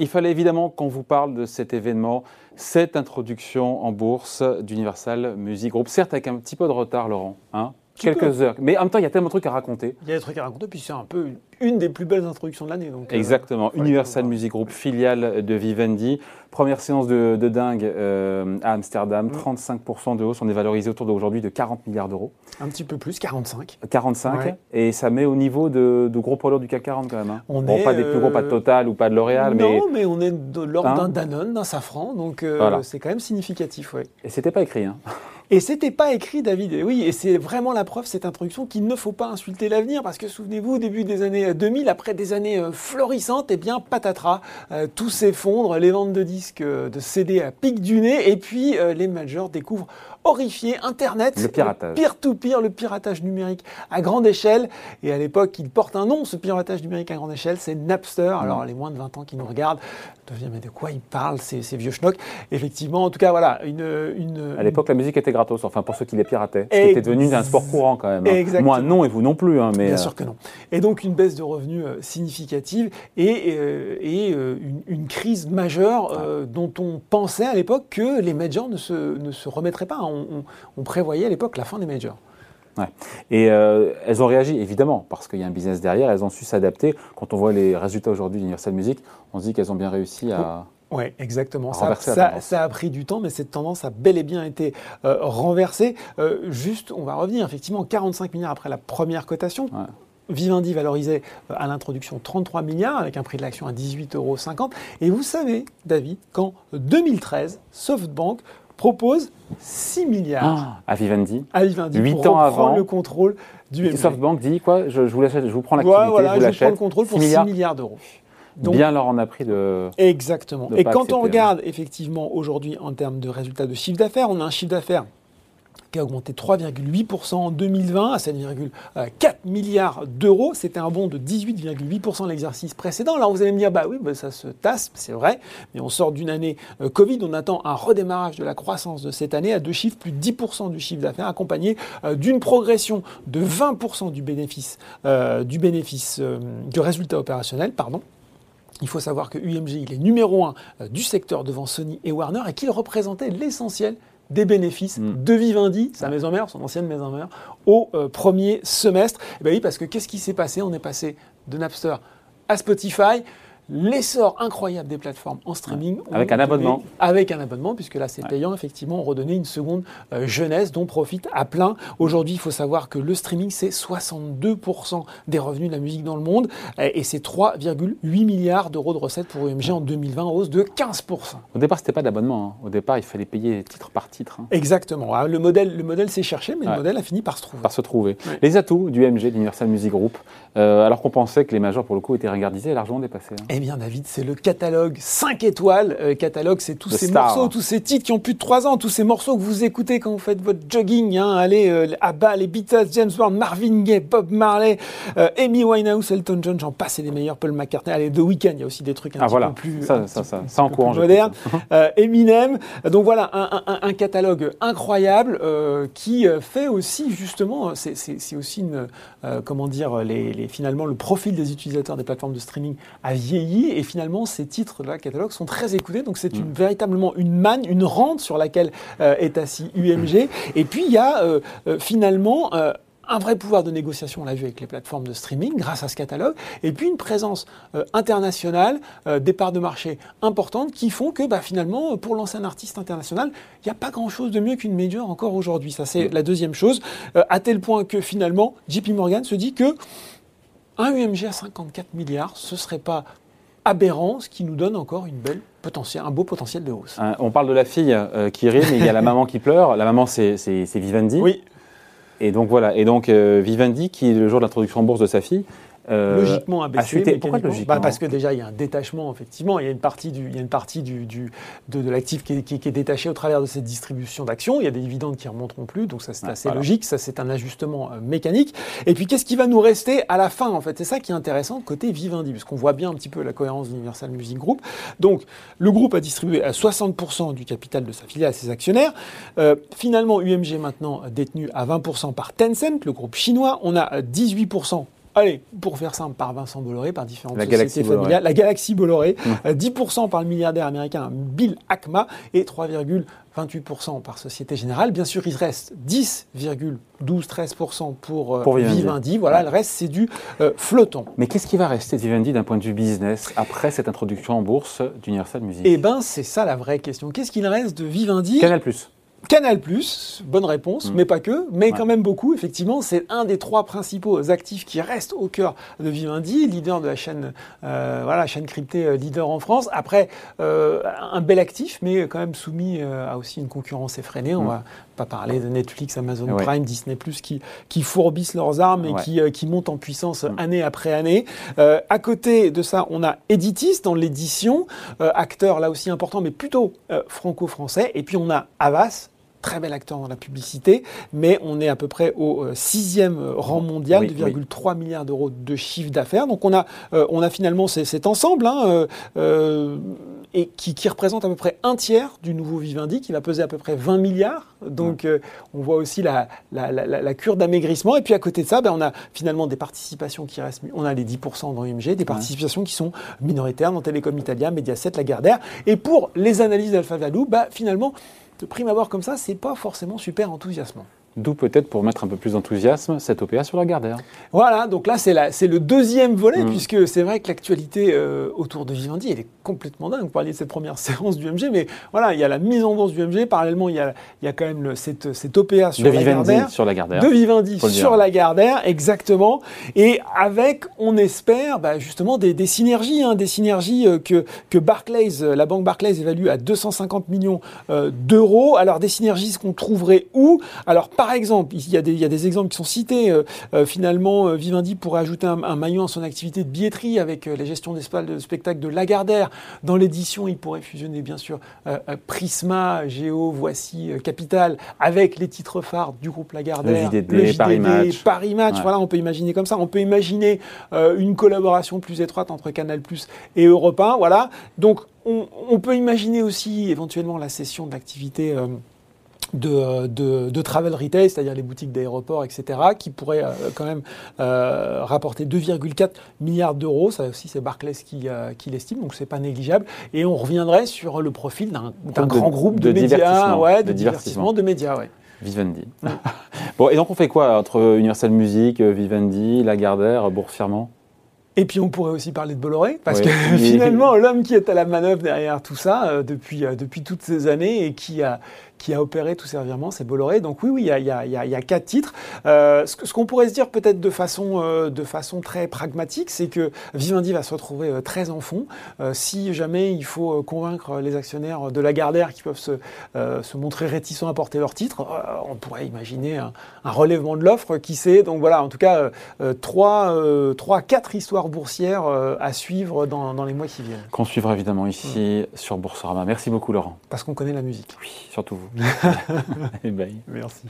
Il fallait évidemment qu'on vous parle de cet événement, cette introduction en bourse d'Universal Music Group. Certes, avec un petit peu de retard, Laurent. Hein Quelques heures. Mais en même temps, il y a tellement de trucs à raconter. Il y a des trucs à raconter, puis c'est un peu une des plus belles introductions de l'année. Donc, euh, Exactement. Universal Music Group, filiale de Vivendi. Première séance de, dingue euh, à Amsterdam. 35% mm. de hausse. On est valorisé autour d'aujourd'hui de 40 milliards d'euros. Un petit peu plus, 45. 45. Et ça met au niveau de, gros poids du CAC 40 quand même. Hein. On bon, pas des plus gros, pas de euh, Total ou pas de L'Oréal. Non, mais... on est de l'ordre hein d'un Danone, d'un Safran. Donc c'est quand même significatif. Ouais. Et c'était pas écrit. Hein. Et c'était pas écrit, David. Et oui, et c'est vraiment la preuve, cette introduction, qu'il ne faut pas insulter l'avenir, parce que souvenez-vous, au début des années 2000, après des années euh, florissantes, et eh bien, patatras, euh, tout s'effondre, les ventes de disques, euh, de CD à pic du nez, et puis les majors découvrent horrifié Internet, le piratage, peer-to-peer, le piratage numérique à grande échelle. Et à l'époque, il porte un nom, ce piratage numérique à grande échelle, c'est Napster. Mm. Alors les moins de 20 ans qui nous regardent deviennent mais de quoi ils parlent ces, vieux schnocks Effectivement, en tout cas, voilà, une, une à l'époque, la musique était gratos. Enfin, pour ceux qui les pirataient, c'était devenu un sport courant quand même. Hein. Moi, non, et vous non plus. Hein, mais Bien euh, sûr que non. Et donc une baisse de revenus euh, significative et, euh, et une, crise majeure dont on pensait à l'époque que les majors ne se, ne se remettraient pas on, prévoyait à l'époque la fin des majors. Et euh, elles ont réagi, évidemment, parce qu'il y a un business derrière, elles ont su s'adapter. Quand on voit les résultats aujourd'hui d'Universal Music, on se dit qu'elles ont bien réussi à... Oui, exactement. Ça, ça, a pris du temps, mais cette tendance a bel et bien été euh, renversée. Euh, juste, on va revenir, effectivement, 45 milliards après la première cotation. Vivendi valorisait à l'introduction 33 milliards avec un prix de l'action à 18,50 euros. Et vous savez, David, qu'en 2013, SoftBank propose 6 milliards ah, à Vivendi. À Vivendi. 8 ans avant. le contrôle du. SoftBank dit quoi? Je, vous je vous prends l'activité, voilà, je vous je prends le contrôle pour 6 milliards, d'euros. Bien leur en a pris de. Exactement. Et quand on hein. regarde effectivement aujourd'hui en termes de résultats de chiffre d'affaires, on a un chiffre d'affaires qui a augmenté 3,8% en 2020 à 7,4 milliards d'euros. C'était un bond de 18,8% l'exercice précédent. Alors vous allez me dire, bah oui, bah ça se tasse, c'est vrai, mais on sort d'une année euh, Covid, on attend un redémarrage de la croissance de cette année à deux chiffres, plus de 10% du chiffre d'affaires, accompagné euh, d'une progression de 20% du bénéfice, euh, du bénéfice, du résultat opérationnel, pardon. Il faut savoir que UMG, il est numéro un du secteur devant Sony et Warner et qu'il représentait l'essentiel des bénéfices mm. de Vivendi, sa maison mère, son ancienne maison mère, au euh, premier semestre. Et eh bien oui, parce que qu'est-ce qui s'est passé? On est passé de Napster à Spotify l'essor incroyable des plateformes en streaming. Avec un abonnement. Avec un abonnement, puisque là c'est payant, effectivement, on redonnait une seconde euh, jeunesse dont profite à plein. Aujourd'hui, il faut savoir que le streaming, c'est 62% des revenus de la musique dans le monde, et c'est 3,8 milliards d'euros de recettes pour UMG en 2020, en hausse de 15%. Au départ, c'était pas d'abonnement. Hein. Au départ, il fallait payer titre par titre. Hein. Exactement. Ah, le modèle, le modèle s'est cherché, mais le modèle a fini par se trouver. Par se trouver. Les atouts du UMG, l'Universal Music Group, euh, alors qu'on pensait que les majors, pour le coup, étaient regardisés et largement dépassés. Hein. Eh bien, David, c'est le catalogue 5 étoiles. Euh, catalogue, c'est tous ces morceaux, tous ces titres qui ont plus de 3 ans, tous ces morceaux que vous écoutez quand vous faites votre jogging. Hein. allez, euh, à bas, les Beatles, James Brown, Marvin Gaye, Bob Marley, euh, Amy Winehouse, Elton John, j'en passe, c'est les meilleurs, Paul McCartney. Allez, The Weeknd, il y a aussi des trucs un ah, petit peu plus, ça, ça, ça, ça modernes. Eminem. Donc voilà, un, catalogue incroyable qui fait aussi, justement, c'est aussi une, comment dire, les, finalement, le profil des utilisateurs des plateformes de streaming a vieilli et finalement, ces titres de la catalogue sont très écoutés. Donc c'est une, mm. véritablement une manne, une rente sur laquelle euh, est assis UMG. Et puis il y a euh, euh, finalement un vrai pouvoir de négociation, on l'a vu avec les plateformes de streaming, grâce à ce catalogue, et puis une présence internationale, des parts de marché importantes qui font que bah, finalement, pour lancer un artiste international, il n'y a pas grand-chose de mieux qu'une major encore aujourd'hui. Ça, c'est mm. la deuxième chose, à tel point que finalement, JP Morgan se dit que un UMG à 54 milliards, ce ne serait pas aberrant, ce qui nous donne encore une belle potentiel, un beau potentiel de hausse. On parle de la fille euh, qui rit, mais il y a la maman qui pleure. La maman, c'est Vivendi. Oui. Et donc voilà. Et donc euh, Vivendi, qui le jour de l'introduction en bourse de sa fille, logiquement abaissé. Pourquoi logiquement bah, Parce que déjà, il y a un détachement, effectivement. Il y a une partie, du, il y a une partie du, du de, de l'actif qui, qui, est détachée au travers de cette distribution d'actions. Il y a des dividendes qui ne remonteront plus, donc ça, c'est assez logique. Ça, c'est un ajustement euh, mécanique. Et puis, qu'est-ce qui va nous rester à la fin, en fait? C'est ça qui est intéressant côté Vivendi, parce qu'on voit bien un petit peu la cohérence d'Universal Music Group. Donc, le groupe a distribué à 60% du capital de sa filiale à ses actionnaires. Euh, finalement, UMG maintenant détenu à 20% par Tencent, le groupe chinois. On a 18% Allez, pour faire simple, par Vincent Bolloré, par différentes La sociétés Bolloré. familiales. La galaxie Bolloré, euh, 10% par le milliardaire américain Bill Ackma et 3,28% par Société Générale. Bien sûr, il reste 10,12-13% pour, euh, Pour Vivendi. Vivendi. Voilà, le reste, c'est du euh, flottant. Mais qu'est-ce qui va rester de Vivendi d'un point de vue business après cette introduction en bourse d'Universal Music? Eh ben, c'est ça la vraie question. Qu'est-ce qu'il reste de Vivendi? Canal Plus. Canal+, bonne réponse, Mm. mais pas que, mais Ouais. quand même beaucoup. Effectivement, c'est un des trois principaux actifs qui restent au cœur de Vivendi, leader de la chaîne, euh, voilà, chaîne cryptée euh, leader en France. Après, euh, un bel actif, mais quand même soumis euh, à aussi une concurrence effrénée. On Mm. va pas parler de Netflix, Amazon Ouais. Prime, Disney+, qui, qui fourbissent leurs armes et Ouais. qui, qui montent en puissance Mm. année après année. À côté de ça, on a Editis dans l'édition, acteur là aussi important, mais plutôt franco-français. Et puis on a Havas, très bel acteur dans la publicité, mais on est à peu près au euh, sixième rang mondial, Oui, 2,3 milliards d'euros de chiffre d'affaires. Donc on a, euh, on a finalement cet ensemble, hein, euh, euh, et qui, qui représente à peu près un tiers du nouveau Vivendi, qui va peser à peu près 20 milliards. Donc on voit aussi la, la, la- la- la cure d'amaigrissement. Et puis à côté de ça, ben, on a finalement des participations qui restent, on a les 10% dans UMG, des participations qui sont minoritaires dans Télécom Italia, Mediaset, Lagardère. Et pour les analyses d'Alpha Valou, bah, finalement, de prime abord comme ça, c'est pas forcément super enthousiasmant. D'où peut-être pour mettre un peu plus d'enthousiasme cette OPA sur la Gardère. Voilà, donc là c'est le deuxième volet, Mm. puisque c'est vrai que l'actualité euh, autour de Vivendi, elle est complètement dingue. Vous parliez de cette première séance du MG, mais voilà, il y a la mise en bourse du MG, parallèlement il y a, il y a quand même le- cette, cette OPA sur de la Vivendi Gardère. sur la Gardère. De Vivendi sur la Gardère, exactement. Et avec, on espère, bah, justement des, des synergies, hein, des synergies euh, que, que Barclays, euh, la banque Barclays évalue à 250 millions d'euros. Alors des synergies qu'on trouverait où? Alors par exemple, il y, a des, il y a des exemples qui sont cités. Euh, euh, finalement, euh, Vivendi pourrait ajouter un, un maillon à son activité de billetterie avec les gestions des de spectacle de Lagardère. Dans l'édition, il pourrait fusionner bien sûr Prisma, Géo, Voici, Capital avec les titres phares du groupe Lagardère. Le JDD, le JDD, Paris Match. Paris Match, Ouais. voilà, on peut imaginer comme ça. On peut imaginer une collaboration plus étroite entre Canal+ et Europe 1, voilà. Donc, on, on peut imaginer aussi éventuellement la cession de l'activité. euh, de, de, de travel retail, c'est-à-dire les boutiques d'aéroports, etc., qui pourraient euh, quand même euh, rapporter 2,4 milliards d'euros. Ça aussi, c'est Barclays qui, euh, qui l'estime, donc c'est pas négligeable. Et on reviendrait sur le profil d'un grand groupe de, de médias, divertissement, ouais, de, divertissement, de médias, ouais. Vivendi. bon, et donc on fait quoi entre Universal Music, Vivendi, Lagardère, Bourg-Firmant Et puis on pourrait aussi parler de Bolloré, parce Oui. que finalement, l'homme qui est à la manœuvre derrière tout ça euh, depuis, euh, depuis toutes ces années et qui a, qui a opéré tous ces revirements, c'est Bolloré. Donc oui, oui, il y a, y a- y a- y a quatre titres. Euh, ce qu'on pourrait se dire peut-être de façon, euh, de façon très pragmatique, c'est que Vivendi va se retrouver euh, très en fond. Si jamais il faut convaincre les actionnaires de la Gardère qui peuvent se, se montrer réticents à porter leur titre, euh, on pourrait imaginer un, un relèvement de l'offre, qui sait. Donc voilà, en tout cas, trois, trois, quatre histoires boursières euh, à suivre dans, dans les mois qui viennent, Qu'on suivra évidemment ici sur Boursorama. Merci beaucoup Laurent. parce qu'on connaît la musique. Oui, surtout vous. Et bye. Merci.